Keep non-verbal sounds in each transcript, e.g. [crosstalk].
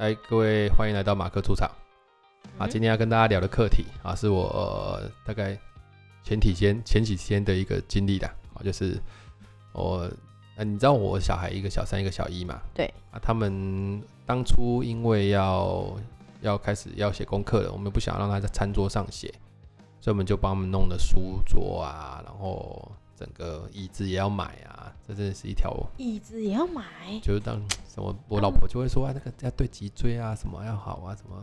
哎，各位欢迎来到马克出场。啊，今天要跟大家聊的课题啊，是我、呃、大概前几天前几天的一个经历的啊，就是我，啊、你知道我小孩一个小三，一个小一嘛？对。啊，他们当初因为要要开始要写功课了，我们不想让他在餐桌上写，所以我们就帮他们弄了书桌啊，然后整个椅子也要买啊，这真的是一条椅子也要买，就是当什么，我老婆就会说啊，那个要对脊椎啊，什么要好啊，什么。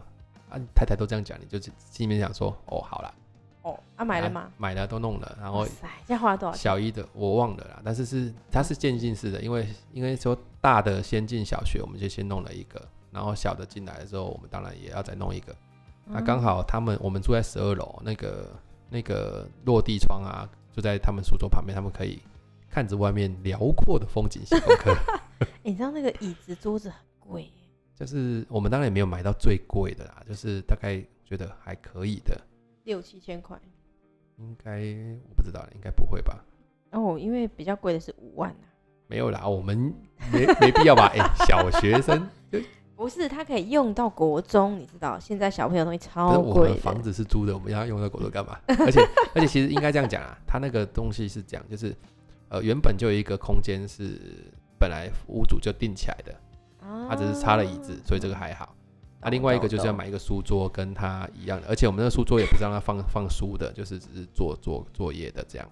啊，太太都这样讲，你就心里面想说，哦，好了，哦，啊，买了吗？啊、买了，都弄了，然后，塞，现在花了多少？小一的我忘了啦，但是是它是渐进式的，因为因为说大的先进小学，我们就先弄了一个，然后小的进来的时候，我们当然也要再弄一个。那、嗯、刚、啊、好他们我们住在十二楼，那个那个落地窗啊，就在他们书桌旁边，他们可以看着外面辽阔的风景写功课。[laughs] 你知道那个椅子桌子很贵。就是我们当然也没有买到最贵的啦，就是大概觉得还可以的，六七千块，应该我不知道，应该不会吧？哦，因为比较贵的是五万啊。没有啦，我们没没必要吧？哎、欸，小学生不是他可以用到国中，你知道？现在小朋友东西超贵，我们房子是租的，我们要用到国中干嘛？[laughs] 而且而且其实应该这样讲啊，他那个东西是这样，就是呃原本就有一个空间是本来屋主就定起来的。他只是插了椅子，所以这个还好。那另外一个就是要买一个书桌，跟他一样的，而且我们那个书桌也不是让他放放书的，就是只是做做作业的这样。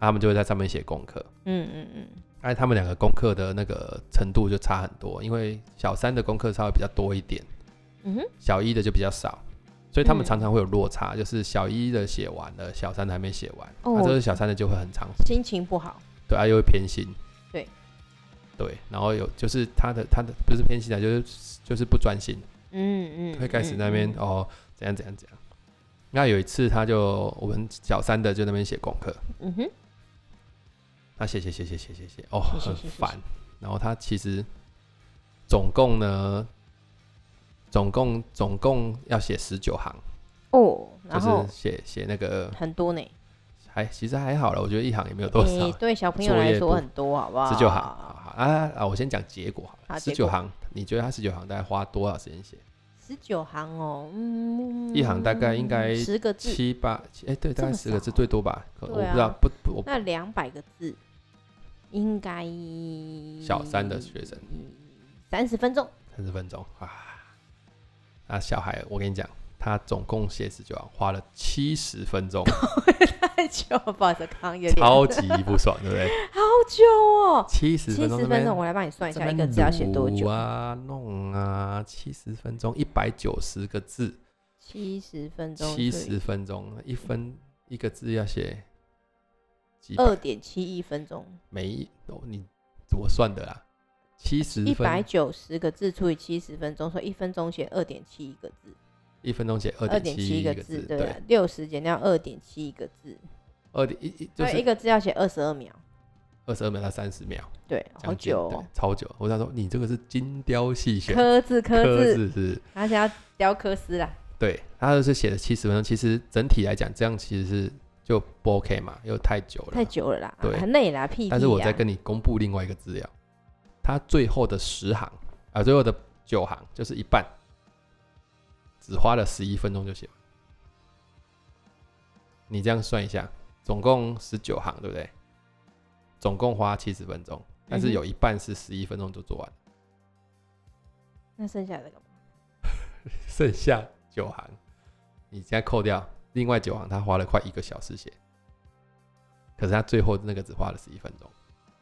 他们就会在上面写功课。嗯嗯嗯。哎，他们两个功课的那个程度就差很多，因为小三的功课稍微比较多一点，嗯哼，小一的就比较少，所以他们常常会有落差，就是小一的写完了，小三的还没写完，那这是小三的就会很长，心情不好，对，他又会偏心。对，然后有就是他的他的不是偏心啊，就是就是不专心，嗯嗯，会开始那边、嗯、哦怎样怎样怎样。那有一次他就我们小三的就那边写功课，嗯哼，他写写写写写写写哦很烦，谢谢谢谢，然后他其实总共呢总共总共要写十九行哦，就是写写那个很多呢，还其实还好了，我觉得一行也没有多少，欸、对小朋友来说很多好不好？十九行。啊啊！我先讲结果好了，十九行，你觉得他十九行大概花多少时间写？十九行哦，嗯，一行大概应该十个字，七八，哎、欸，对，大概十个字最多吧？我不知道，不不，那两百个字应该小三的学生三十分钟，三十分钟啊！那，小孩，我跟你讲。他总共写十九行，花了七十分钟，[laughs] 太久了，不好意思，康有点超级不爽，对不对？好久哦，七十分钟，分钟，我来帮你算一下，一个字要写多久啊？弄啊，七十分钟，一百九十个字，七十分钟，七十分钟，一分一个字要写二点七一分钟，每一哦，你怎么算的啦？七十一百九十个字除以七十分钟，所以一分钟写二点七一个字。一分钟写二点七个字，对，六十减掉二点七个字，二点一就是一个字要写二十二秒，二十二秒到三十秒，对，好久哦，超久。我想说，你这个是精雕细选，刻字刻字。是，而且要雕刻师啦。对，他就是写了七十分钟，其实整体来讲，这样其实是就不 OK 嘛，又太久了，太久了啦，对，很累啦，屁。但是我再跟你公布另外一个资料，它最后的十行啊，最后的九行就是一半。只花了十一分钟就写完，你这样算一下，总共十九行，对不对？总共花七十分钟，但是有一半是十一分钟就做完。嗯。那剩下的干嘛？[laughs] 剩下九行，你现在扣掉另外九行，他花了快一个小时写，可是他最后那个只花了十一分钟。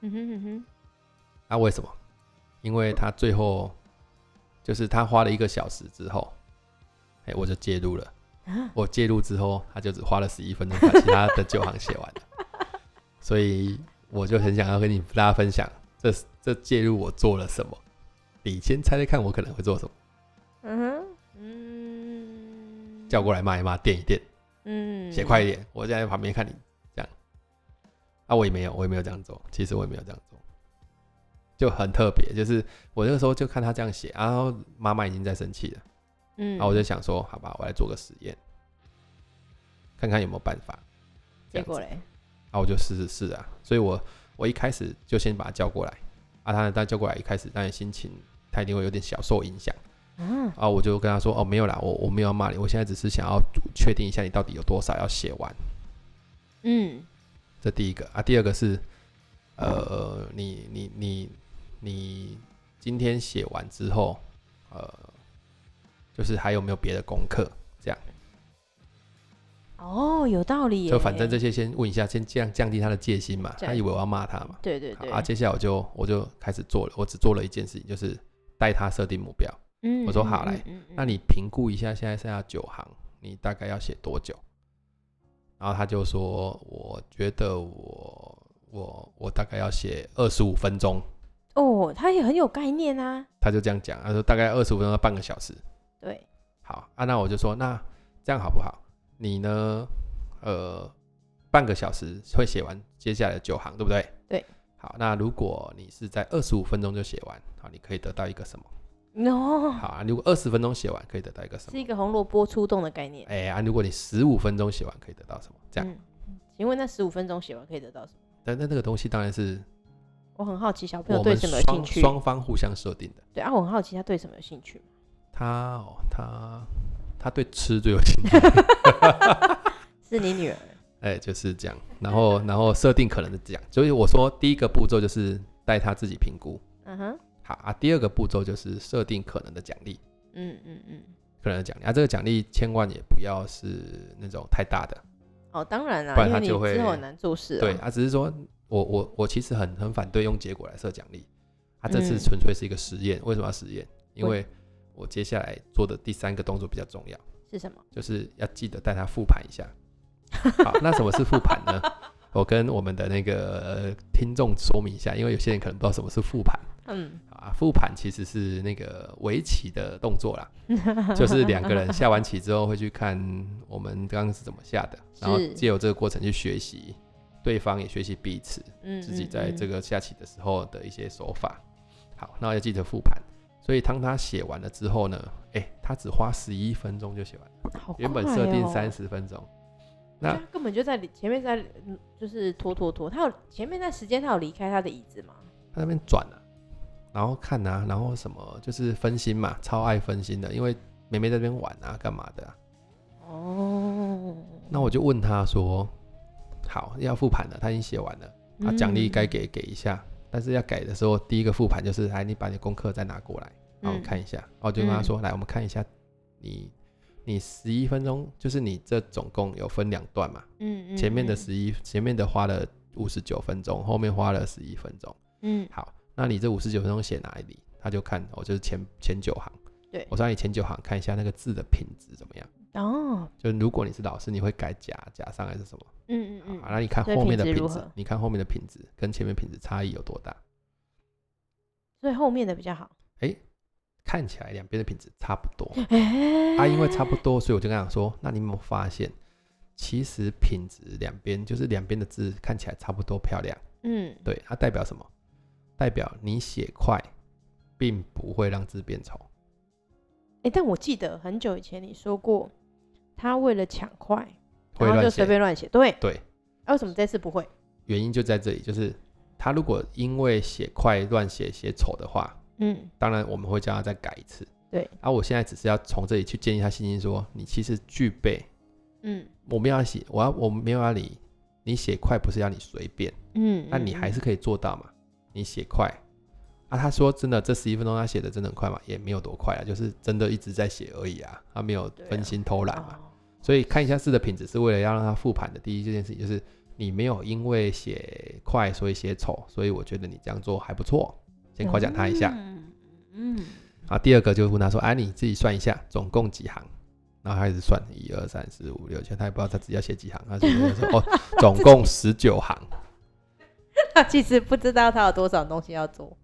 嗯哼嗯哼。那为什么？因为他最后就是他花了一个小时之后。欸、我就介入了，我介入之后，他就只花了十一分钟把其他的九行写完了，[laughs] 所以我就很想要跟你大家分享这，这这介入我做了什么？你先猜猜看，我可能会做什么？嗯哼，嗯，叫过来骂一骂，电一电，嗯，写快一点，我在旁边看你这样，啊，我也没有，我也没有这样做，其实我也没有这样做，就很特别，就是我那个时候就看他这样写，然后妈妈已经在生气了。嗯，然后我就想说，好吧，我来做个实验，看看有没有办法。结果嘞，啊我就试试试啊。所以我我一开始就先把他叫过来，啊，他他叫过来，一开始当然心情他一定会有点小受影响，嗯，啊，我就跟他说，哦，没有啦，我我没有要骂你，我现在只是想要确定一下你到底有多少要写完。嗯，这第一个啊，第二个是，呃，你你你你今天写完之后，呃，就是还有没有别的功课？这样。哦，有道理。就反正这些先问一下，先降降低他的戒心嘛。他以为我要骂他嘛。对对对。啊，接下来我就我就开始做了，我只做了一件事情，就是带他设定目标。嗯。我说好来，那你评估一下，现在剩下九行，你大概要写多久？然后他就说，我觉得我我我大概要写二十五分钟。哦，他也很有概念啊。他就这样讲，他说大概二十五分钟到半个小时。对。好啊，那我就说，那这样好不好？你呢？呃，半个小时会写完接下来的九行，对不对？对。好，那如果你是在二十五分钟就写完，好，你可以得到一个什么？No。好啊，如果二十分钟写完，可以得到一个什么？是一个红萝卜出动的概念。哎啊，如果你十五分钟写完，可以得到什么？这样。嗯。请问那十五分钟写完可以得到什么？但那那个东西当然是，我很好奇小朋友对什么有兴趣。双方互相设定的。对啊，我很好奇他对什么有兴趣。他哦，他。他对吃最有兴趣，[laughs] 是你女儿？哎、欸，就是这样。然后，然后设定可能是这样。所以我说，第一个步骤就是带他自己评估。嗯哼。好啊，第二个步骤就是设定可能的奖励。嗯嗯嗯。可能的奖励啊，这个奖励千万也不要是那种太大的。哦，当然了，不然他就会很难做事。对啊，只是说我我我其实很很反对用结果来设奖励。他、啊、这次纯粹是一个实验，为什么要实验？因为我接下来做的第三个动作比较重要，是什么？就是要记得带他复盘一下。好，那什么是复盘呢？[laughs] 我跟我们的那个听众说明一下，因为有些人可能不知道什么是复盘。嗯，啊，复盘其实是那个围棋的动作啦，[laughs] 就是两个人下完棋之后会去看我们刚刚是怎么下的，然后借由这个过程去学习，对方也学习彼此，嗯自己在这个下棋的时候的一些手法。好，那要记得复盘。所以当他写完了之后呢，哎、欸，他只花十一分钟就写完了，哦、原本设定三十分钟，那他根本就在前面在就是拖拖拖，他有前面那时间他有离开他的椅子吗？他那边转了，然后看啊，然后什么就是分心嘛，超爱分心的，因为妹妹在那边玩啊，干嘛的、啊？哦，那我就问他说，好，要复盘了，他已经写完了，他奖励该给给一下。但是要改的时候，第一个复盘就是，哎，你把你功课再拿过来，然后看一下。然后就跟他说，来，我们看一下你，你十一分钟，就是你这总共有分两段嘛？嗯，前面的十一，前面的花了五十九分钟，后面花了十一分钟。嗯，好，那你这五十九分钟写哪里？他就看，我就是前前九行。对，我说你前九行看一下那个字的品质怎么样？哦，就如果你是老师，你会改甲甲上还是什么？嗯嗯嗯。那你看后面的品质，你看后面的品质跟前面品质差异有多大？所以后面的比较好。哎、欸，看起来两边的品质差不多。[laughs] 欸、啊，因为差不多，所以我就跟他说，那你有没有发现，其实品质两边就是两边的字看起来差不多漂亮。嗯，对，它代表什么？代表你写快，并不会让字变丑。哎、欸，但我记得很久以前你说过，他为了抢快，然后就随便乱写。对对，啊，为什么这次不会？原因就在这里，就是他如果因为写快乱写写丑的话，嗯，当然我们会叫他再改一次。对，而、啊、我现在只是要从这里去建立他信心，说你其实具备，嗯，我没有要写，我要我没有要你，你写快不是要你随便，嗯，那你还是可以做到嘛，你写快。啊，他说真的，这十一分钟他写的真的很快嘛？也没有多快啊，就是真的一直在写而已啊，他没有分心偷懒嘛。所以看一下字的品质，是为了要让他复盘的。第一这件事情就是你没有因为写快所以写丑，所以我觉得你这样做还不错，先夸奖他一下。嗯嗯。啊，第二个就问他说：“哎，你自己算一下，总共几行？”然后他开始算一二三四五六七，他也不知道他自己要写几行，他就说：“哦，[laughs] 总共十九行。”他其实不知道他有多少东西要做。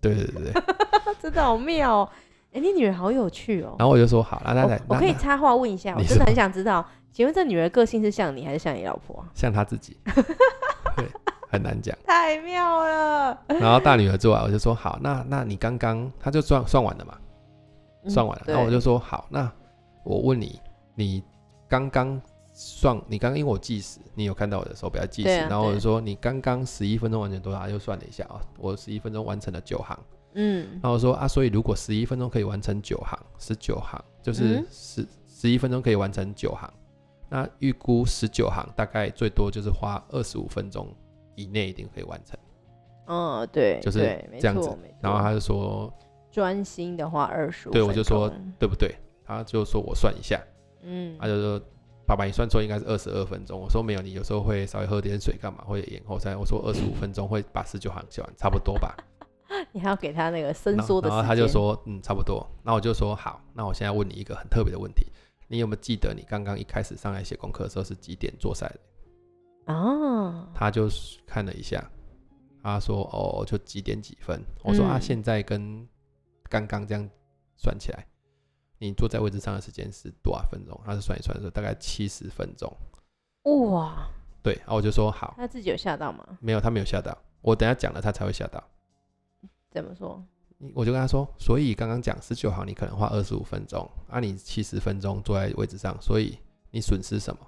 对对对对，[laughs] 真的好妙哦！哎、欸，你女儿好有趣哦。然后我就说好，那那来，我可以插话问一下，我真的很想知道，请问这女儿个性是像你还是像你老婆？像她自己，[laughs] 对，很难讲。太妙了。然后大女儿做完，我就说好，那那你刚刚她就算算完了嘛，算完了，然后我就说好，那我问你，你刚刚。算你刚刚因为我计时，你有看到我的手表计时，啊、然后我就说你刚刚十一分钟完成多少？又算了一下啊，我十一分钟完成了九行，嗯，然后我说啊，所以如果十一分钟可以完成九行，十九行就是十十一分钟可以完成九行，那预估十九行大概最多就是花二十五分钟以内一定可以完成。嗯，对，就是这样子。然后他就说，专心的话二十五。对，我就说对不对？他就说我算一下，嗯，他就说爸爸你算错应该是二十二分钟。我说没有，你有时候会稍微喝点水干嘛，或者延后赛。我说二十五分钟会把十九行写完，差不多吧。[laughs] 你还要给他那个伸缩的时间。然后他就说嗯，差不多。那我就说好，那我现在问你一个很特别的问题，你有没有记得你刚刚一开始上来写功课的时候是几点做赛的？哦，他就看了一下。他说：“哦，就几点几分？”我说：“啊，现在跟刚刚这样算起来，你坐在位置上的时间是多少分钟？”他是算一算说，大概七十分钟。哇！对，然后我就说：“好。”他自己有吓到吗？没有，他没有吓到。我等下讲了，他才会吓到。怎么说？我就跟他说：“所以刚刚讲十九行，你可能花二十五分钟，啊，你七十分钟坐在位置上，所以你损失什么？”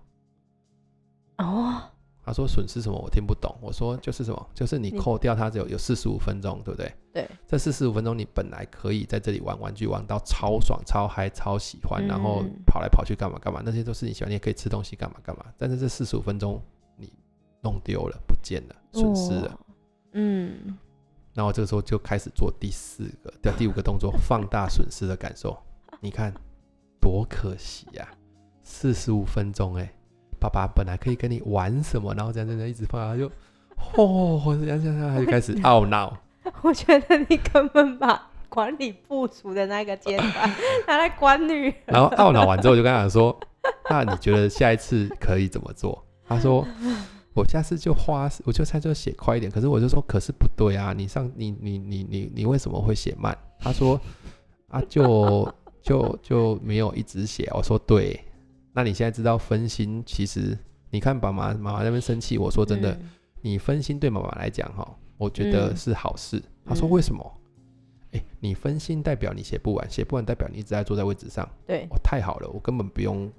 哦。他说损失什么？我听不懂。我说就是什么？就是你扣掉它只有有四十五分钟，对不对？对。这四十五分钟你本来可以在这里玩玩具，玩到超爽、超嗨、超喜欢，嗯、然后跑来跑去干嘛干嘛，那些都是你喜欢，你也可以吃东西干嘛干嘛。但是这四十五分钟你弄丢了，不见了，损失了。嗯。然后这个时候就开始做第四个、第第五个动作，放大损失的感受。你看多可惜呀、啊！四十五分钟、欸，哎。爸爸本来可以跟你玩什么，然后这样这样一直放，他就，哦，这样这样他就开始 [laughs] 懊恼。我觉得你根本把管理部署的那个阶段拿来管女儿。然后懊恼完之后，我就跟他说：“那你觉得下一次可以怎么做？”他说：“我下次就花，我就猜就写快一点。”可是我就说：“可是不对啊，你上你你你你你为什么会写慢？”他说：“啊，就就就没有一直写。”我说：“对。”那你现在知道分心，其实你看爸妈妈妈那边生气，我说真的，嗯、你分心对妈妈来讲哈，我觉得是好事。嗯、他说为什么？哎、欸，你分心代表你写不完，写不完代表你一直在坐在位置上。对，哦，太好了，我根本不用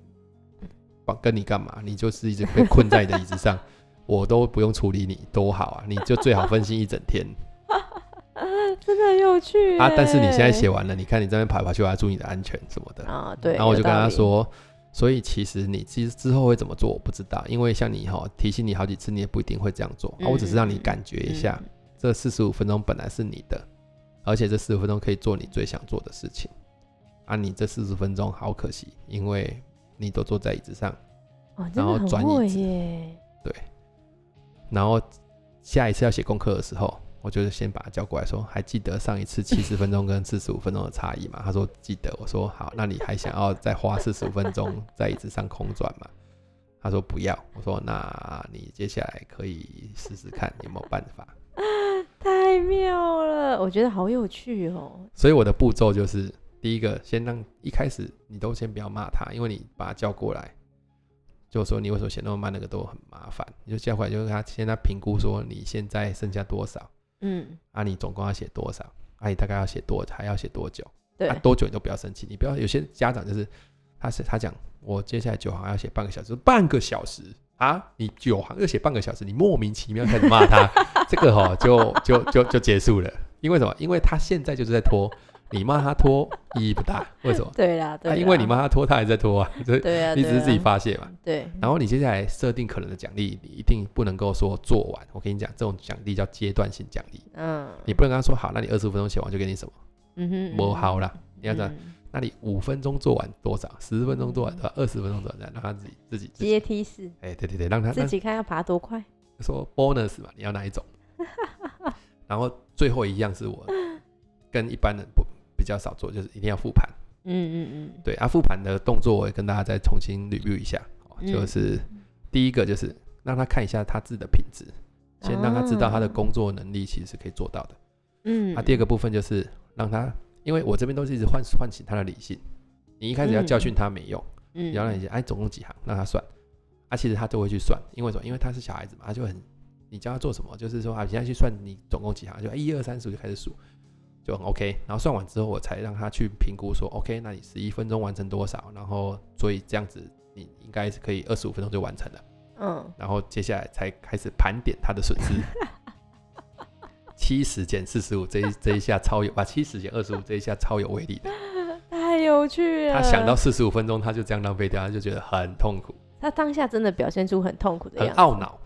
帮跟你干嘛，你就是一直被困在你的椅子上，[laughs] 我都不用处理你，多好啊！你就最好分心一整天。[laughs] 真的很有趣啊！但是你现在写完了，你看你这边跑来跑去，我要注意你的安全什么的啊。对，然后我就跟他说。所以其实你其实之后会怎么做我不知道，因为像你哈提醒你好几次，你也不一定会这样做。嗯、啊，我只是让你感觉一下，嗯、这四十五分钟本来是你的，而且这四十五分钟可以做你最想做的事情。啊，你这四十分钟好可惜，因为你都坐在椅子上，哦、然后转椅子，对，然后下一次要写功课的时候。我就是先把他叫过来说，还记得上一次七十分钟跟四十五分钟的差异吗？他说记得。我说好，那你还想要再花四十五分钟在椅子上空转吗？他说不要。我说那你接下来可以试试看有没有办法。[laughs] 太妙了，我觉得好有趣哦。所以我的步骤就是，第一个先让一开始你都先不要骂他，因为你把他叫过来。就说你为什么写那么慢，那个都很麻烦。你就叫过来，就是他现在评估说你现在剩下多少。嗯，啊，你总共要写多少？啊，你大概要写多，还要写多久？对，啊，多久你都不要生气，你不要有些家长就是，他是他讲我接下来九行要写半个小时，半个小时啊，你九行要写半个小时，你莫名其妙开始骂他，这个哈就就就就结束了，因为什么？因为他现在就是在拖。你骂他拖意义不大，为什么？[laughs] 对啦，对啦，啊，因为你骂他拖，他还在拖啊，所以你只是自己发泄嘛。对。然后你接下来设定可能的奖励，你一定不能够说做完。我跟你讲，这种奖励叫阶段性奖励。嗯。你不能跟他说好，那你二十五分钟写完就给你什么？嗯哼。磨好啦，你要这样，那你五分钟做完多少？十分钟做完多少？二十分钟做完多少，让他自己自己阶梯式。哎，对对对，让他自己看要爬多快。说 bonus 嘛，你要哪一种？[laughs] 然后最后一样是我跟一般人不。比较少做，就是一定要复盘。嗯嗯嗯，对啊，复盘的动作我也跟大家再重新 review 一下。就是第一个就是让他看一下他自己的品质，先让他知道他的工作能力其实是可以做到的。嗯，啊，第二个部分就是让他，因为我这边都是一直唤唤醒他的理性。你一开始要教训他没用，嗯，你要让你哎总共几行让他算，啊，其实他都会去算，因为什么？因为他是小孩子嘛，他就很，你教他做什么，就是说啊，你现在去算你总共几行，就一二三四就开始数。就很 OK，然后算完之后，我才让他去评估说，OK，那你十一分钟完成多少？然后所以这样子，你应该是可以二十五分钟就完成了。嗯，然后接下来才开始盘点他的损失。七十减四十五这一这一下超有，把七十减二十五这一下超有威力的，[laughs] 太有趣了。他想到四十五分钟，他就这样浪费掉，他就觉得很痛苦。他当下真的表现出很痛苦的样子，很懊恼。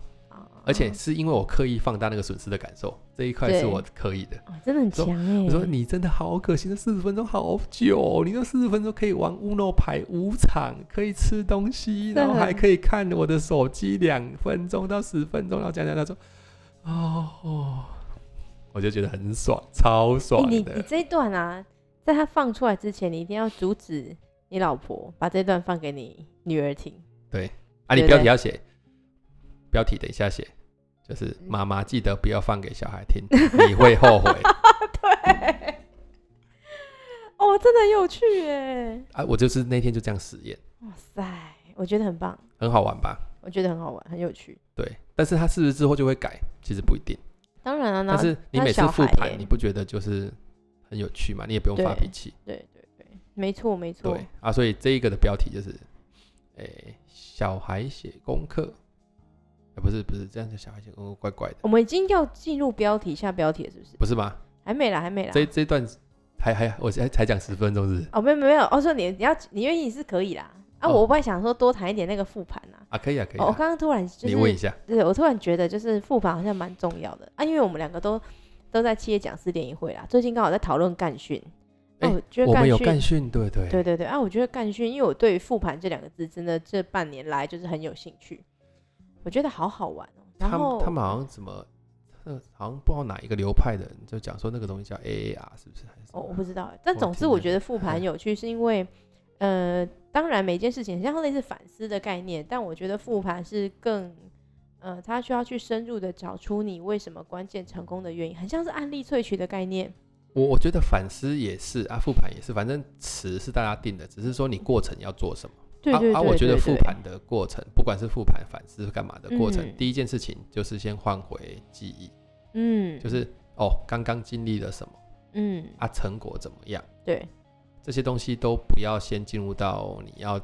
而且是因为我刻意放大那个损失的感受，这一块是我刻意的，哦、真的很强哎！我说你真的好可惜，那四十分钟好久，你那四十分钟可以玩 Uno 牌五场，可以吃东西，然后还可以看我的手机两分钟到十分钟，然后讲讲他说，哦哦，我就觉得很爽，超爽的。欸、你你这一段啊，在他放出来之前，你一定要阻止你老婆把这段放给你女儿听。对啊，你标题要写，标题等一下写。就是妈妈记得不要放给小孩听，你会后悔。[laughs] 对，哦，真的很有趣耶！啊，我就是那天就这样实验。哇塞，我觉得很棒，很好玩吧？我觉得很好玩，很有趣。对，但是他是不是之后就会改？其实不一定。当然了，但是你每次复盘，你不觉得就是很有趣吗？你也不用发脾气。对对对，没错没错。对啊，所以这一个的标题就是，哎、欸，小孩写功课。不是不是这样子，小孩子哦怪怪的。我们已经要进入标题下标题了，是不是？不是吗？还没啦，还没啦。这这段还还我才才讲十分钟，是是？哦，没有没有。我说你你要你愿意是可以啦。啊，我本来想说多谈一点那个复盘啊。啊，可以啊，可以。我刚刚突然就是你问一下，对，我突然觉得就是复盘好像蛮重要的啊，因为我们两个都都在企业讲师联谊会啦，最近刚好在讨论干训。哎，我们有干训，对对对对对啊，我觉得干训，因为我对于复盘这两个字，真的这半年来就是很有兴趣，我觉得好好玩哦。他们他们好像怎么，好像不知道哪一个流派的人就讲说那个东西叫 AAR，是不是？哦，我不知道。但总之我觉得复盘有趣，是因为，呃，当然每件事情像类似反思的概念，但我觉得复盘是更，呃，他需要去深入的找出你为什么关键成功的原因，很像是案例萃取的概念。我我觉得反思也是啊，复盘也是，反正词是大家定的，只是说你过程要做什么。对对对对对对，啊，我觉得复盘的过程，不管是复盘、反思干嘛的过程，嗯，第一件事情就是先换回记忆，嗯，就是哦，刚刚经历了什么，嗯，啊，成果怎么样？对，这些东西都不要先进入到你要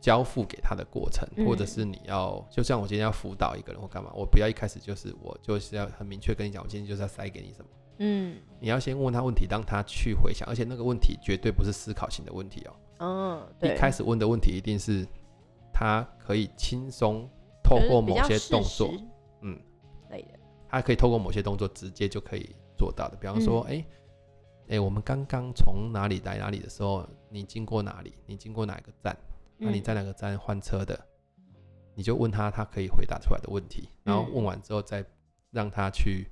交付给他的过程，嗯，或者是你要，就像我今天要辅导一个人或干嘛，我不要一开始就是我就是要很明确跟你讲，我今天就是要塞给你什么，嗯，你要先问他问题，让他去回想，而且那个问题绝对不是思考型的问题哦。嗯，一开始问的问题一定是他可以轻松透过某些动作，嗯，他可以透过某些动作直接就可以做到的。比方说，哎、嗯，哎、我们刚刚从哪里来哪里的时候，你经过哪里？你经过哪个站？那、你在哪个站换车的？你就问他，他可以回答出来的问题。然后问完之后，再让他去。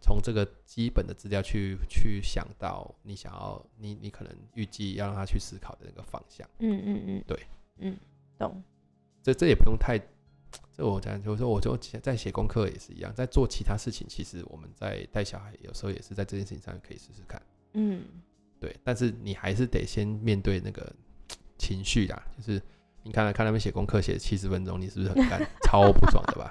从这个基本的资料去去想到你想要你你可能预计要让他去思考的那个方向。嗯嗯嗯，对，嗯，懂。这这也不用太，这我讲就是说，我就在写功课也是一样，在做其他事情，其实我们在带小孩有时候也是在这件事情上可以试试看。嗯，对，但是你还是得先面对那个情绪啦，就是你看了看他们写功课写七十分钟，你是不是很干 [laughs] 超不爽的吧？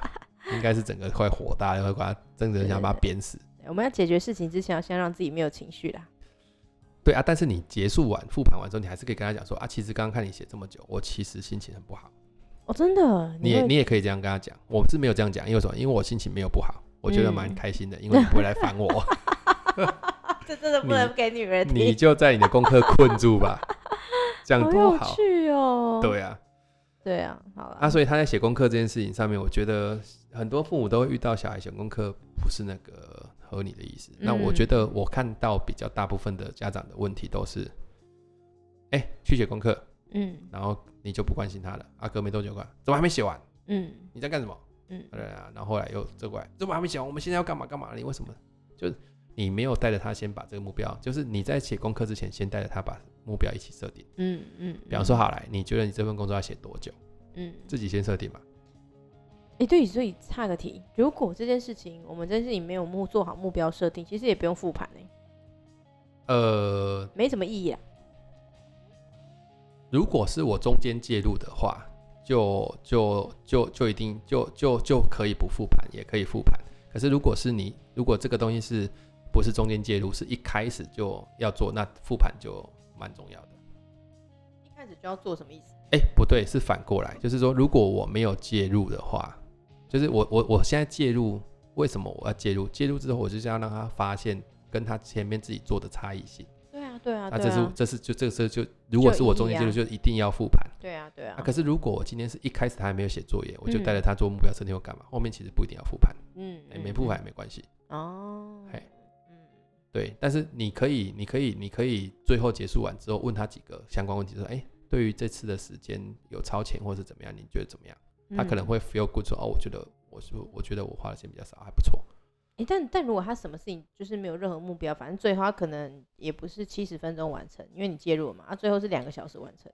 应该是整个快火大，会把他真的想把他鞭死。我们要解决事情之前，要先让自己没有情绪啦。对啊，但是你结束完复盘完之后，你还是可以跟他讲说啊，其实刚刚看你写这么久，我其实心情很不好。哦，真的？你也你也可以这样跟他讲。我是没有这样讲，因为什么？因为我心情没有不好，我觉得蛮开心的，嗯、因为你不会来烦我。[laughs] 这真的不能给女人听。你就在你的功课困住吧，[laughs] 这样多好。好有趣哦。对啊。对啊，好了。啊，所以他在写功课这件事情上面，我觉得很多父母都会遇到小孩写功课不是那个合理的意思。嗯。那我觉得我看到比较大部分的家长的问题都是，哎、欸，去写功课，嗯，然后你就不关心他了。阿、啊、哥没多久过来，怎么还没写完？嗯，你在干什么？嗯，对啊，然后后来又这过来，怎么还没写完？我们现在要干嘛干嘛？你为什么？就是你没有带着他先把这个目标，就是你在写功课之前，先带着他把。目标一起设定，嗯嗯，比方说，好来，你觉得你这份工作要写多久？嗯，自己先设定吧。哎、欸，对，所以差个题，如果这件事情我们这件事情没有目做好目标设定，其实也不用复盘呢。呃，没什么意义啊。如果是我中间介入的话，就就就就一定就就就可以不复盘，也可以复盘。可是如果是你，如果这个东西是不是中间介入，是一开始就要做，那复盘就。蛮重要的，一开始就要做什么意思？哎、欸，不对，是反过来，就是说，如果我没有介入的话，就是我我我现在介入，为什么我要介入？介入之后，我就是要让他发现跟他前面自己做的差异性。对啊，对啊。那这是这是就这个时候就如果是我中间介入，就一定要复盘。对啊，对啊。可是如果我今天是一开始他还没有写作业，我就带着他做目标设定或干嘛，后面其实不一定要复盘。嗯。没复盘也没关系。哦。嘿。嗯。对，但是你可以，你可以，你可以最后结束完之后问他几个相关问题，说，哎，对于这次的时间有超前或是怎么样，你觉得怎么样？他可能会 feel good 说，哦，我觉得。我是，我觉得我花的钱比较少，还不错。哎、欸，但但如果他什么事情就是没有任何目标，反正最后他可能也不是七十分钟完成，因为你介入了嘛，他最后是两个小时完成。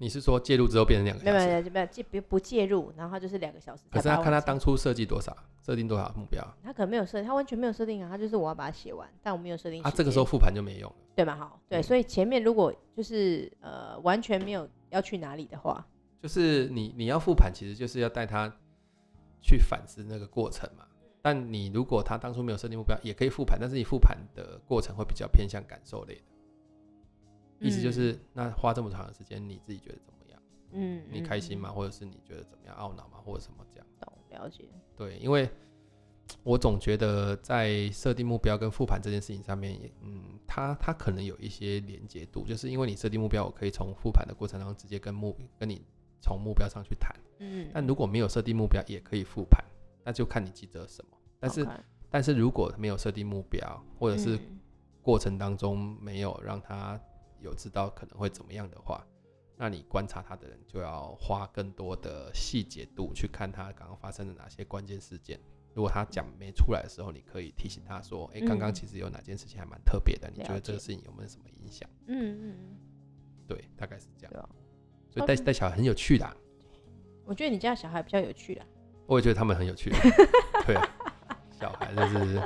你是说介入之后变成两个小时？没有没有没有介不不介入，然后他就是两个小时。可是他看他当初设计多少，设定多少目标？他可能没有设，他完全没有设定啊，他就是我要把它写完，但我没有设定。啊，这个时候复盘就没用了，对吗？好，对，嗯、所以前面如果就是呃完全没有要去哪里的话，就是你你要复盘，其实就是要带他。去反思那个过程嘛，但你如果他当初没有设定目标，也可以复盘，但是你复盘的过程会比较偏向感受类的，意思就是那花这么长的时间，你自己觉得怎么样？嗯，你开心吗？或者是你觉得怎么样？懊恼吗？或者什么这样？懂，了解。对，因为我总觉得在设定目标跟复盘这件事情上面，嗯，它它可能有一些连接度，就是因为你设定目标，我可以从复盘的过程当中直接跟目跟你从目标上去谈。嗯，但如果没有设定目标，也可以复盘，那就看你记得什么。但是但是如果没有设定目标，或者是过程当中没有让他有知道可能会怎么样的话，那你观察他的人就要花更多的细节度去看他刚刚发生的哪些关键事件。如果他讲没出来的时候，你可以提醒他说：“哎、欸，刚刚其实有哪件事情还蛮特别的，你觉得这个事情有没有什么影响？”嗯嗯嗯，对，大概是这样。所以带带小孩很有趣的、啊。我觉得你家小孩比较有趣的，我也觉得他们很有趣。对，小孩就是，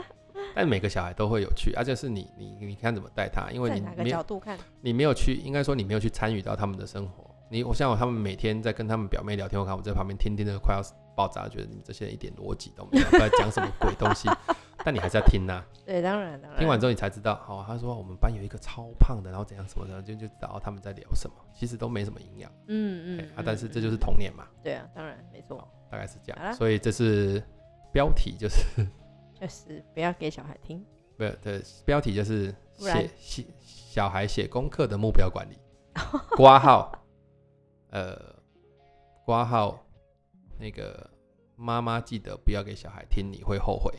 但每个小孩都会有趣，而、啊、且是你你你看怎么带他，因为你哪个角度看，你没有去，应该说你没有去参与到他们的生活。你我像我他们每天在跟他们表妹聊天，我看我在旁边天天的快要爆炸，觉得你们这些人一点逻辑都没有，不知道讲什么鬼东西。[laughs] 但你还是要听呐、啊，对，当然当然。听完之后你才知道，哦，他说我们班有一个超胖的，然后怎样什么的，就就知道他们在聊什么，其实都没什么营养。嗯嗯。啊，但是这就是童年嘛。对啊，当然没错。大概是这样。所以这是标题，就是就是不要给小孩听。不，对，标题就是写写小孩写功课的目标管理。挂号，呃，挂号，那个。妈妈记得不要给小孩听，你会后悔。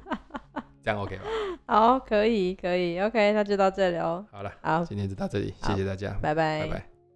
[laughs] 这样 OK 吗？好，可以，可以，OK，那就到这里哦。好了，好，今天就到这里，谢谢大家，拜拜，拜拜。